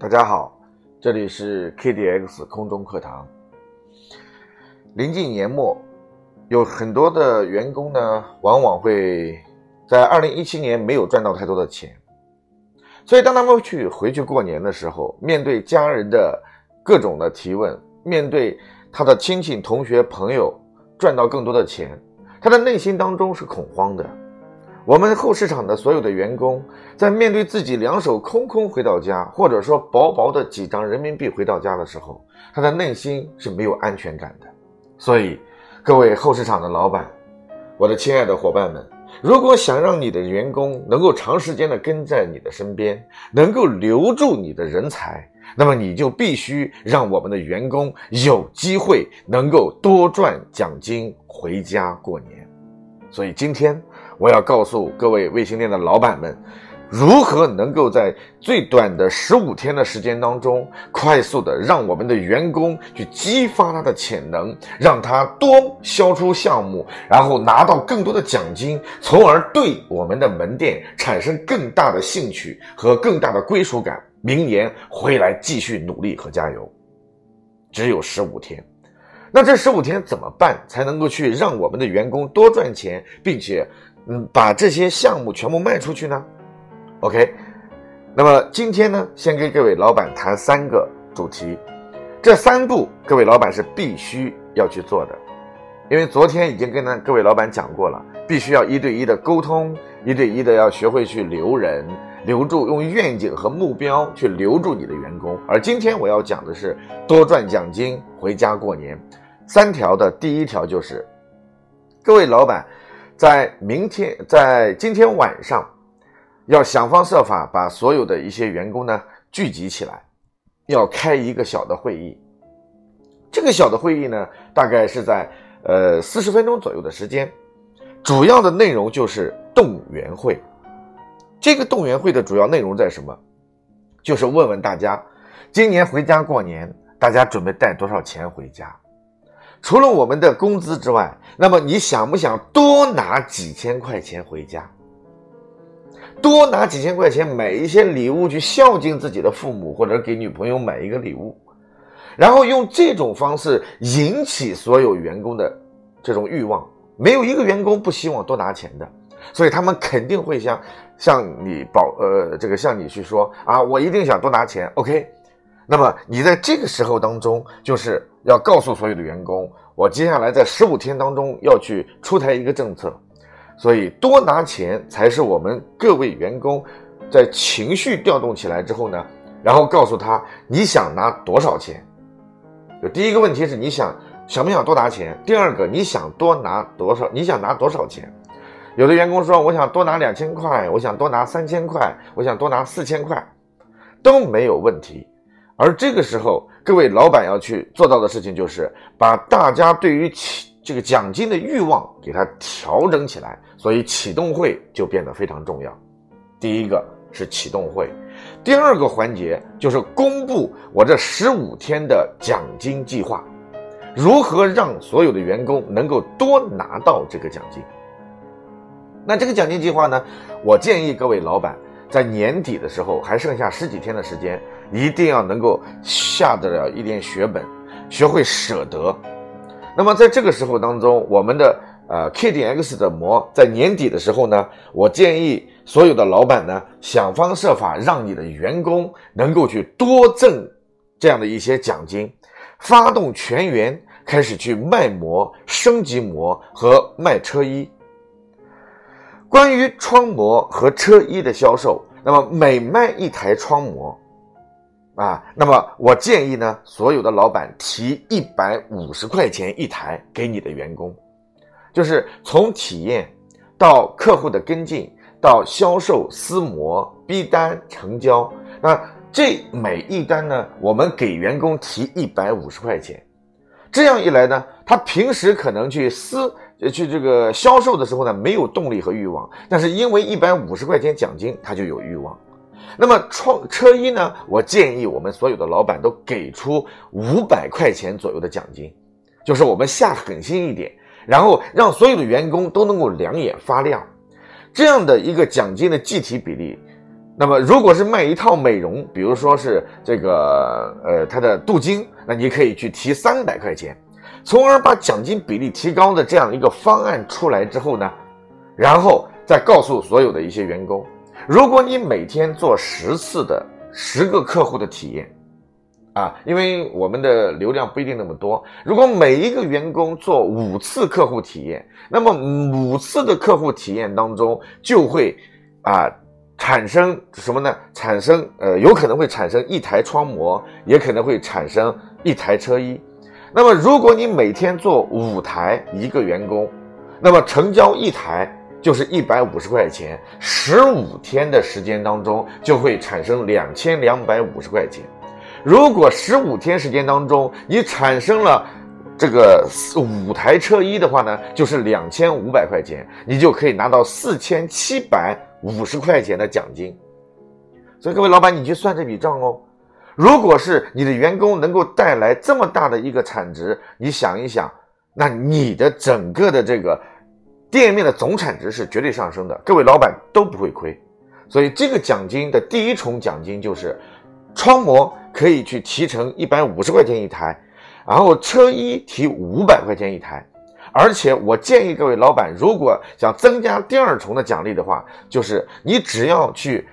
大家好，这里是 KDX 空中课堂。临近年末，有很多的员工呢，往往会在二零一七年没有赚到太多的钱，所以当他们去回去过年的时候，面对家人的各种的提问，面对他的亲戚、同学、朋友赚到更多的钱，他的内心当中是恐慌的。我们后市场的所有的员工，在面对自己两手空空回到家，或者说薄薄的几张人民币回到家的时候，他的内心是没有安全感的。所以，各位后市场的老板，我的亲爱的伙伴们，如果想让你的员工能够长时间的跟在你的身边，能够留住你的人才，那么你就必须让我们的员工有机会能够多赚奖金回家过年。所以今天。我要告诉各位卫星店的老板们，如何能够在最短的十五天的时间当中，快速的让我们的员工去激发他的潜能，让他多销出项目，然后拿到更多的奖金，从而对我们的门店产生更大的兴趣和更大的归属感，明年回来继续努力和加油。只有十五天，那这十五天怎么办才能够去让我们的员工多赚钱，并且？嗯，把这些项目全部卖出去呢？OK，那么今天呢，先跟各位老板谈三个主题，这三步各位老板是必须要去做的，因为昨天已经跟呢各位老板讲过了，必须要一对一的沟通，一对一的要学会去留人，留住，用愿景和目标去留住你的员工。而今天我要讲的是多赚奖金回家过年，三条的第一条就是，各位老板。在明天，在今天晚上，要想方设法把所有的一些员工呢聚集起来，要开一个小的会议。这个小的会议呢，大概是在呃四十分钟左右的时间，主要的内容就是动员会。这个动员会的主要内容在什么？就是问问大家，今年回家过年，大家准备带多少钱回家？除了我们的工资之外，那么你想不想多拿几千块钱回家？多拿几千块钱买一些礼物去孝敬自己的父母，或者给女朋友买一个礼物，然后用这种方式引起所有员工的这种欲望。没有一个员工不希望多拿钱的，所以他们肯定会向向你保呃这个向你去说啊，我一定想多拿钱。OK。那么你在这个时候当中，就是要告诉所有的员工，我接下来在十五天当中要去出台一个政策，所以多拿钱才是我们各位员工在情绪调动起来之后呢，然后告诉他你想拿多少钱。就第一个问题是你想想不想多拿钱，第二个你想多拿多少，你想拿多少钱？有的员工说我想多拿两千块，我想多拿三千块，我想多拿四千块，都没有问题。而这个时候，各位老板要去做到的事情，就是把大家对于起这个奖金的欲望给它调整起来。所以启动会就变得非常重要。第一个是启动会，第二个环节就是公布我这十五天的奖金计划，如何让所有的员工能够多拿到这个奖金。那这个奖金计划呢，我建议各位老板。在年底的时候，还剩下十几天的时间，一定要能够下得了一点血本，学会舍得。那么在这个时候当中，我们的呃 K 点 X 的膜在年底的时候呢，我建议所有的老板呢，想方设法让你的员工能够去多挣这样的一些奖金，发动全员开始去卖膜、升级膜和卖车衣。关于窗膜和车衣的销售，那么每卖一台窗膜，啊，那么我建议呢，所有的老板提一百五十块钱一台给你的员工，就是从体验到客户的跟进到销售撕膜逼单成交，那这每一单呢，我们给员工提一百五十块钱，这样一来呢，他平时可能去撕。去这个销售的时候呢，没有动力和欲望，但是因为一百五十块钱奖金，他就有欲望。那么创车衣呢，我建议我们所有的老板都给出五百块钱左右的奖金，就是我们下狠心一点，然后让所有的员工都能够两眼发亮，这样的一个奖金的计提比例，那么如果是卖一套美容，比如说是这个呃它的镀金，那你可以去提三百块钱，从而把奖金比例提高的这样一个方案出来之后呢，然后再告诉所有的一些员工，如果你每天做十次的十个客户的体验。啊，因为我们的流量不一定那么多。如果每一个员工做五次客户体验，那么五次的客户体验当中就会啊产生什么呢？产生呃，有可能会产生一台窗膜，也可能会产生一台车衣。那么如果你每天做五台一个员工，那么成交一台就是一百五十块钱，十五天的时间当中就会产生两千两百五十块钱。如果十五天时间当中你产生了这个五台车衣的话呢，就是两千五百块钱，你就可以拿到四千七百五十块钱的奖金。所以各位老板，你去算这笔账哦。如果是你的员工能够带来这么大的一个产值，你想一想，那你的整个的这个店面的总产值是绝对上升的，各位老板都不会亏。所以这个奖金的第一重奖金就是窗膜。可以去提成一百五十块钱一台，然后车衣提五百块钱一台，而且我建议各位老板，如果想增加第二重的奖励的话，就是你只要去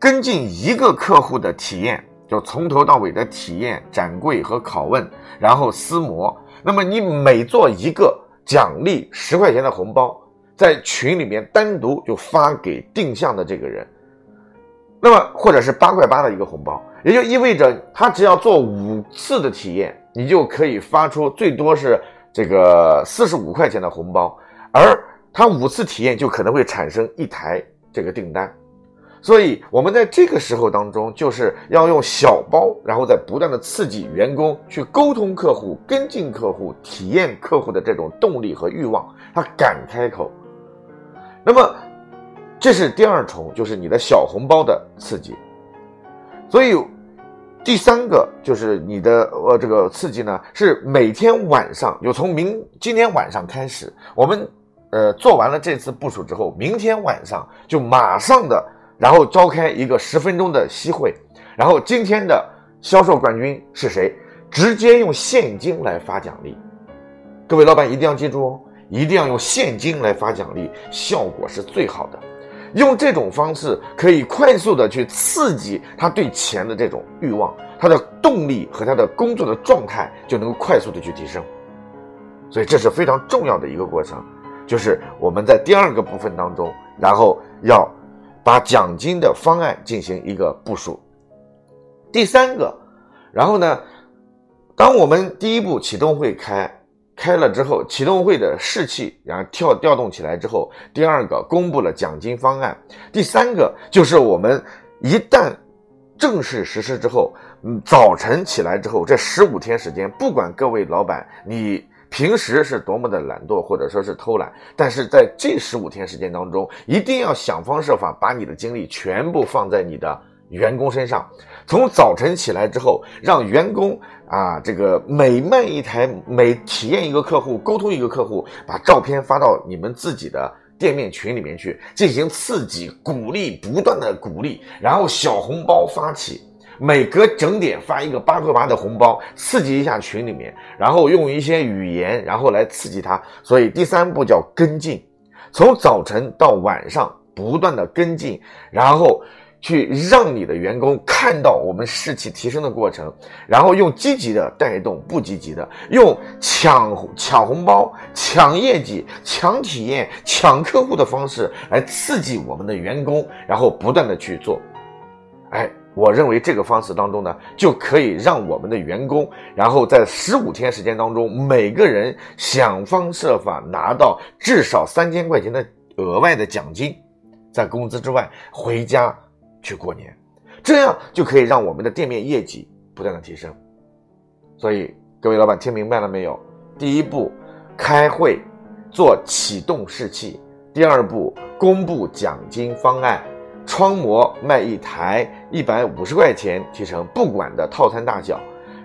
跟进一个客户的体验，就从头到尾的体验、展柜和拷问，然后撕膜，那么你每做一个，奖励十块钱的红包，在群里面单独就发给定向的这个人，那么或者是八块八的一个红包。也就意味着，他只要做五次的体验，你就可以发出最多是这个四十五块钱的红包，而他五次体验就可能会产生一台这个订单。所以，我们在这个时候当中，就是要用小包，然后再不断的刺激员工去沟通客户、跟进客户、体验客户的这种动力和欲望，他敢开口。那么，这是第二重，就是你的小红包的刺激。所以。第三个就是你的呃这个刺激呢，是每天晚上，就从明今天晚上开始，我们呃做完了这次部署之后，明天晚上就马上的，然后召开一个十分钟的息会，然后今天的销售冠军是谁，直接用现金来发奖励。各位老板一定要记住哦，一定要用现金来发奖励，效果是最好的。用这种方式可以快速的去刺激他对钱的这种欲望，他的动力和他的工作的状态就能够快速的去提升，所以这是非常重要的一个过程，就是我们在第二个部分当中，然后要把奖金的方案进行一个部署。第三个，然后呢，当我们第一步启动会开。开了之后，启动会的士气，然后调调动起来之后，第二个公布了奖金方案，第三个就是我们一旦正式实施之后，嗯，早晨起来之后，这十五天时间，不管各位老板你平时是多么的懒惰或者说是偷懒，但是在这十五天时间当中，一定要想方设法把你的精力全部放在你的。员工身上，从早晨起来之后，让员工啊，这个每卖一台，每体验一个客户，沟通一个客户，把照片发到你们自己的店面群里面去，进行刺激、鼓励，不断的鼓励，然后小红包发起，每隔整点发一个八块八的红包，刺激一下群里面，然后用一些语言，然后来刺激他。所以第三步叫跟进，从早晨到晚上不断的跟进，然后。去让你的员工看到我们士气提升的过程，然后用积极的带动不积极的，用抢抢红包、抢业绩、抢体验、抢客户的方式来刺激我们的员工，然后不断的去做。哎，我认为这个方式当中呢，就可以让我们的员工，然后在十五天时间当中，每个人想方设法拿到至少三千块钱的额外的奖金，在工资之外回家。去过年，这样就可以让我们的店面业绩不断的提升。所以各位老板听明白了没有？第一步，开会做启动士气；第二步，公布奖金方案，窗膜卖一台一百五十块钱提成，不管的套餐大小；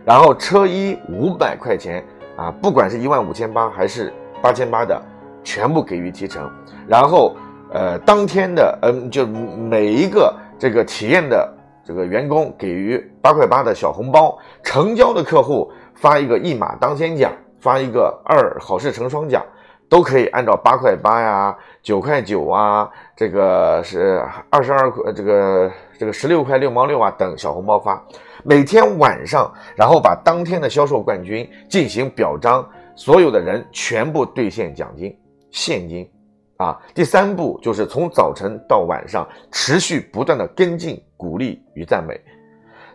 然后车衣五百块钱啊，不管是一万五千八还是八千八的，全部给予提成。然后呃，当天的嗯，就每一个。这个体验的这个员工给予八块八的小红包，成交的客户发一个一马当先奖，发一个二好事成双奖，都可以按照八块八呀、九块九啊，这个是二十二块，这个这个十六块六毛六啊等小红包发。每天晚上，然后把当天的销售冠军进行表彰，所有的人全部兑现奖金现金。啊，第三步就是从早晨到晚上持续不断的跟进、鼓励与赞美。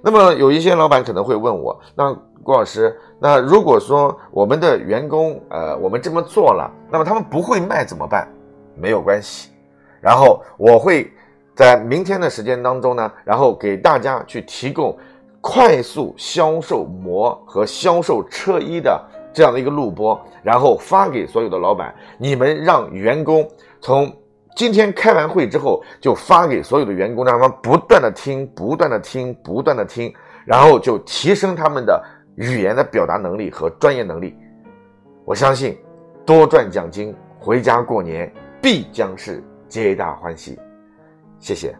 那么有一些老板可能会问我，那郭老师，那如果说我们的员工，呃，我们这么做了，那么他们不会卖怎么办？没有关系，然后我会在明天的时间当中呢，然后给大家去提供快速销售模和销售车衣的。这样的一个录播，然后发给所有的老板，你们让员工从今天开完会之后就发给所有的员工，让他们不断的听，不断的听，不断的听，然后就提升他们的语言的表达能力和专业能力。我相信，多赚奖金，回家过年必将是皆大欢喜。谢谢。